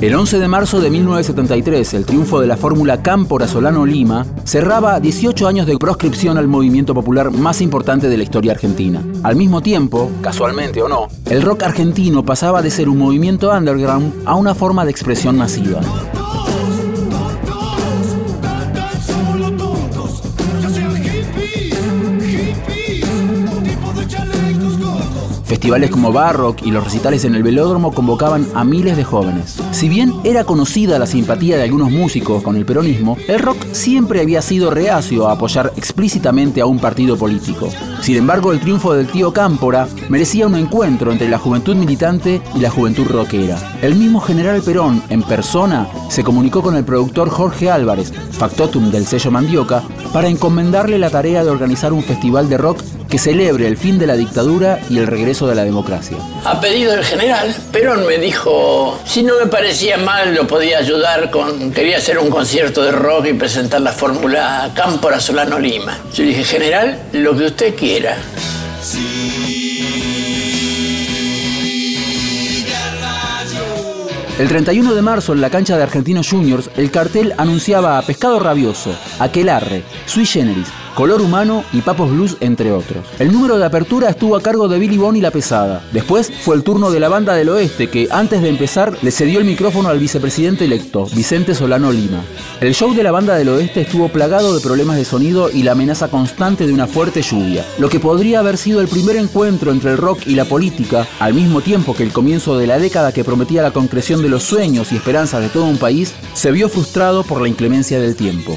El 11 de marzo de 1973, el triunfo de la fórmula Cámpora-Solano-Lima cerraba 18 años de proscripción al movimiento popular más importante de la historia argentina. Al mismo tiempo, casualmente o no, el rock argentino pasaba de ser un movimiento underground a una forma de expresión masiva. Festivales como Barrock y los recitales en el velódromo convocaban a miles de jóvenes. Si bien era conocida la simpatía de algunos músicos con el peronismo, el rock siempre había sido reacio a apoyar explícitamente a un partido político. Sin embargo, el triunfo del tío Cámpora merecía un encuentro entre la juventud militante y la juventud rockera. El mismo general Perón, en persona, se comunicó con el productor Jorge Álvarez, factotum del sello Mandioca, para encomendarle la tarea de organizar un festival de rock que celebre el fin de la dictadura y el regreso de la democracia. A pedido del general, Perón me dijo, si no me parecía mal, lo podía ayudar con, quería hacer un concierto de rock y presentar la fórmula Cámpora Solano Lima. Yo dije, general, lo que usted quiera. El 31 de marzo en la cancha de Argentinos Juniors, el cartel anunciaba a Pescado Rabioso, Aquelarre, Sui Generis, Color Humano y Papos Blues, entre otros. El número de apertura estuvo a cargo de Billy Bond y La Pesada. Después fue el turno de la banda del oeste que, antes de empezar, le cedió el micrófono al vicepresidente electo, Vicente Solano Lima. El show de la banda del oeste estuvo plagado de problemas de sonido y la amenaza constante de una fuerte lluvia. Lo que podría haber sido el primer encuentro entre el rock y la política, al mismo tiempo que el comienzo de la década que prometía la concreción de los sueños y esperanzas de todo un país, se vio frustrado por la inclemencia del tiempo.